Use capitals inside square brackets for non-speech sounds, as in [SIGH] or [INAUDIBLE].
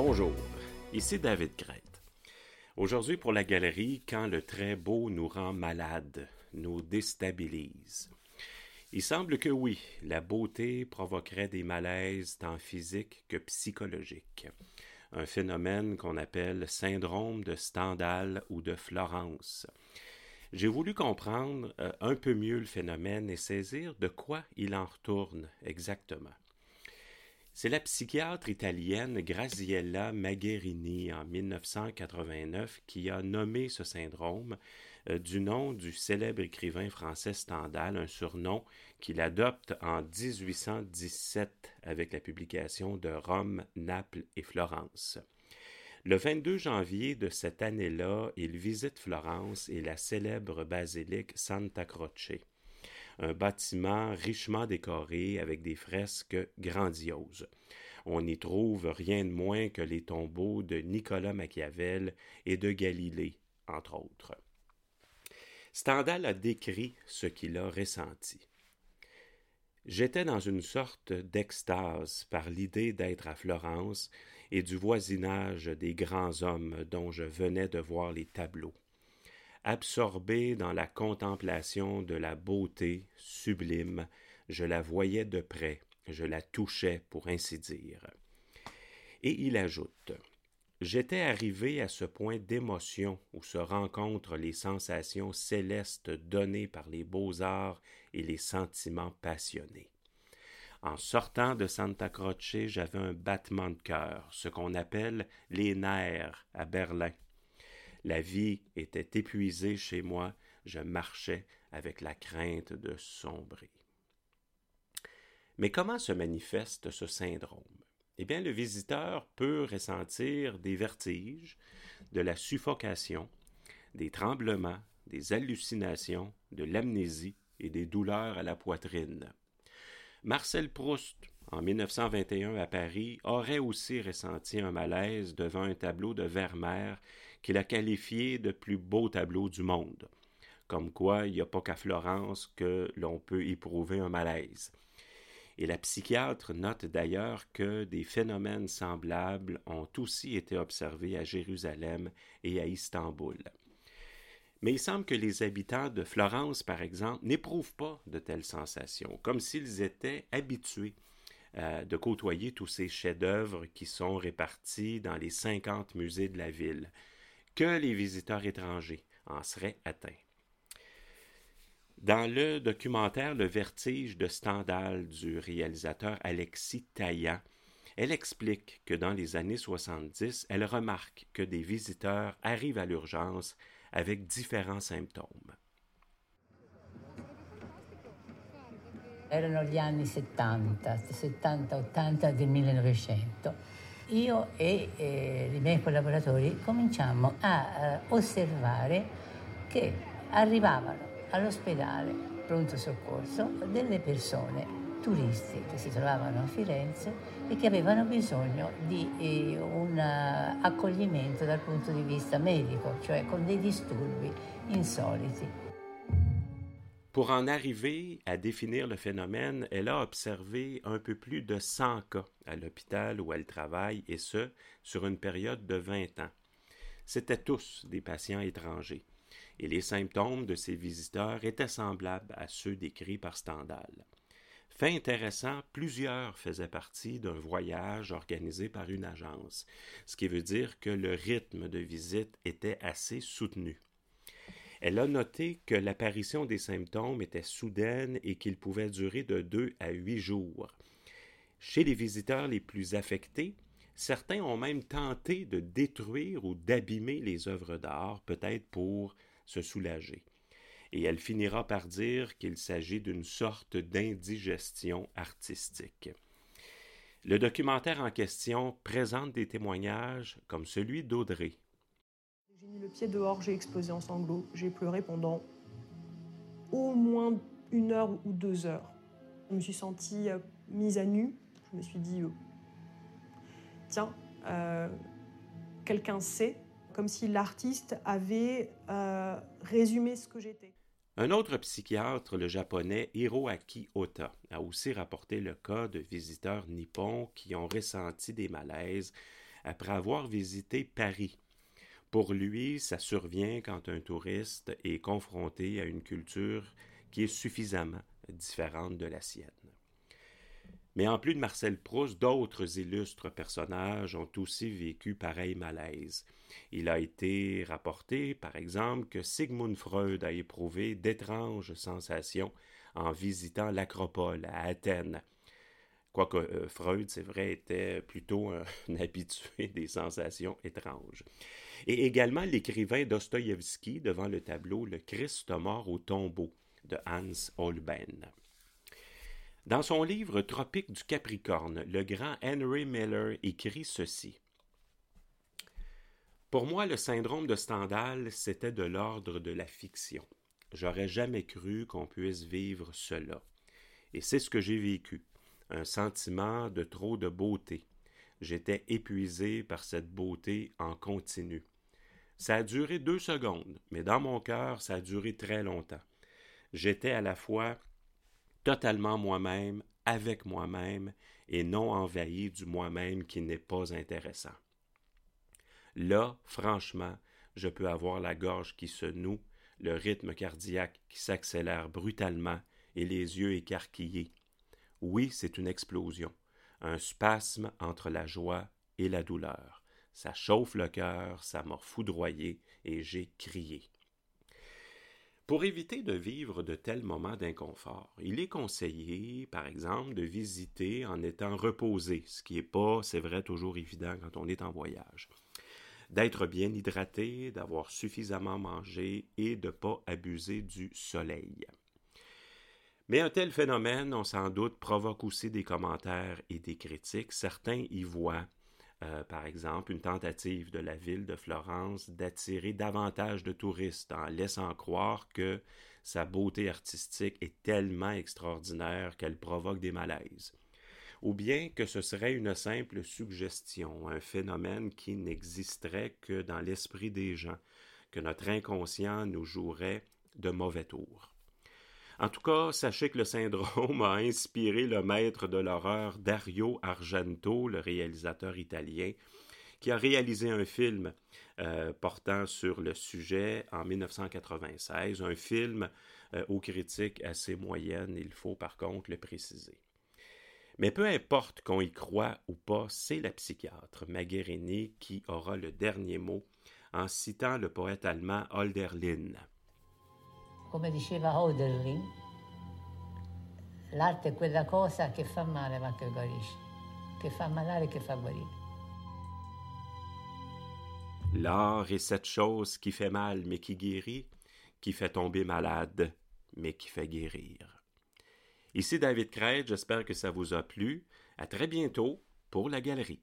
Bonjour, ici David Crête. Aujourd'hui pour la galerie, quand le très beau nous rend malade, nous déstabilise. Il semble que oui, la beauté provoquerait des malaises tant physiques que psychologiques. Un phénomène qu'on appelle syndrome de Stendhal ou de Florence. J'ai voulu comprendre euh, un peu mieux le phénomène et saisir de quoi il en retourne exactement. C'est la psychiatre italienne Graziella Magherini en 1989 qui a nommé ce syndrome euh, du nom du célèbre écrivain français Stendhal, un surnom qu'il adopte en 1817 avec la publication de Rome, Naples et Florence. Le 22 janvier de cette année-là, il visite Florence et la célèbre basilique Santa Croce un bâtiment richement décoré avec des fresques grandioses. On n'y trouve rien de moins que les tombeaux de Nicolas Machiavel et de Galilée, entre autres. Stendhal a décrit ce qu'il a ressenti. J'étais dans une sorte d'extase par l'idée d'être à Florence et du voisinage des grands hommes dont je venais de voir les tableaux absorbé dans la contemplation de la beauté sublime, je la voyais de près, je la touchais pour ainsi dire. Et il ajoute J'étais arrivé à ce point d'émotion où se rencontrent les sensations célestes données par les beaux-arts et les sentiments passionnés. En sortant de Santa Croce, j'avais un battement de cœur, ce qu'on appelle les nerfs à Berlin. La vie était épuisée chez moi, je marchais avec la crainte de sombrer. Mais comment se manifeste ce syndrome? Eh bien, le visiteur peut ressentir des vertiges, de la suffocation, des tremblements, des hallucinations, de l'amnésie et des douleurs à la poitrine. Marcel Proust, en 1921 à Paris, aurait aussi ressenti un malaise devant un tableau de Vermeer qu'il a qualifié de plus beau tableau du monde. Comme quoi, il n'y a pas qu'à Florence que l'on peut éprouver un malaise. Et la psychiatre note d'ailleurs que des phénomènes semblables ont aussi été observés à Jérusalem et à Istanbul. Mais il semble que les habitants de Florence, par exemple, n'éprouvent pas de telles sensations, comme s'ils étaient habitués euh, de côtoyer tous ces chefs-d'œuvre qui sont répartis dans les cinquante musées de la ville que les visiteurs étrangers en seraient atteints. Dans le documentaire Le vertige de Stendhal du réalisateur Alexis Taillant, elle explique que dans les années 70, elle remarque que des visiteurs arrivent à l'urgence avec différents symptômes. Erano gli anni 70, 70-80 del 1900 io e eh, i miei collaboratori cominciammo a eh, osservare che arrivavano all'ospedale pronto soccorso delle persone turisti che si trovavano a Firenze e che avevano bisogno di eh, un accoglimento dal punto di vista medico, cioè con dei disturbi insoliti. Pour en arriver à définir le phénomène, elle a observé un peu plus de 100 cas à l'hôpital où elle travaille, et ce, sur une période de 20 ans. C'étaient tous des patients étrangers, et les symptômes de ces visiteurs étaient semblables à ceux décrits par Stendhal. Fait intéressant, plusieurs faisaient partie d'un voyage organisé par une agence, ce qui veut dire que le rythme de visite était assez soutenu. Elle a noté que l'apparition des symptômes était soudaine et qu'ils pouvaient durer de deux à huit jours. Chez les visiteurs les plus affectés, certains ont même tenté de détruire ou d'abîmer les œuvres d'art, peut-être pour se soulager. Et elle finira par dire qu'il s'agit d'une sorte d'indigestion artistique. Le documentaire en question présente des témoignages comme celui d'Audrey, j'ai mis le pied dehors, j'ai explosé en sanglots. J'ai pleuré pendant au moins une heure ou deux heures. Je me suis sentie euh, mise à nu. Je me suis dit, euh, tiens, euh, quelqu'un sait, comme si l'artiste avait résumé ce que j'étais. Un autre psychiatre, le japonais Hiroaki Ota, a aussi rapporté le cas de visiteurs nippons qui ont ressenti des malaises après avoir visité Paris. Pour lui, ça survient quand un touriste est confronté à une culture qui est suffisamment différente de la sienne. Mais en plus de Marcel Proust, d'autres illustres personnages ont aussi vécu pareil malaise. Il a été rapporté, par exemple, que Sigmund Freud a éprouvé d'étranges sensations en visitant l'Acropole à Athènes. Quoique euh, Freud, c'est vrai, était plutôt un, [LAUGHS] habitué des sensations étranges. Et également l'écrivain Dostoïevski devant le tableau Le Christ mort au tombeau de Hans Holbein. Dans son livre Tropique du Capricorne, le grand Henry Miller écrit ceci. Pour moi, le syndrome de Stendhal, c'était de l'ordre de la fiction. J'aurais jamais cru qu'on puisse vivre cela. Et c'est ce que j'ai vécu. Un sentiment de trop de beauté. J'étais épuisé par cette beauté en continu. Ça a duré deux secondes, mais dans mon cœur, ça a duré très longtemps. J'étais à la fois totalement moi-même, avec moi-même, et non envahi du moi-même qui n'est pas intéressant. Là, franchement, je peux avoir la gorge qui se noue, le rythme cardiaque qui s'accélère brutalement et les yeux écarquillés. Oui, c'est une explosion, un spasme entre la joie et la douleur. Ça chauffe le cœur, ça m'a foudroyé et j'ai crié. Pour éviter de vivre de tels moments d'inconfort, il est conseillé, par exemple, de visiter en étant reposé, ce qui n'est pas, c'est vrai, toujours évident quand on est en voyage. D'être bien hydraté, d'avoir suffisamment mangé et de ne pas abuser du soleil. Mais un tel phénomène, on s'en doute, provoque aussi des commentaires et des critiques. Certains y voient euh, par exemple, une tentative de la ville de Florence d'attirer davantage de touristes en laissant croire que sa beauté artistique est tellement extraordinaire qu'elle provoque des malaises. Ou bien que ce serait une simple suggestion, un phénomène qui n'existerait que dans l'esprit des gens, que notre inconscient nous jouerait de mauvais tours. En tout cas, sachez que le syndrome a inspiré le maître de l'horreur Dario Argento, le réalisateur italien, qui a réalisé un film euh, portant sur le sujet en 1996, un film euh, aux critiques assez moyennes, il faut par contre le préciser. Mais peu importe qu'on y croit ou pas, c'est la psychiatre Magherini qui aura le dernier mot en citant le poète allemand Holderlin. Come diceva. L'art est cette chose qui fait mal mais qui guérit, qui fait tomber malade mais qui fait guérir. Ici David Craig, j'espère que ça vous a plu. À très bientôt pour la galerie.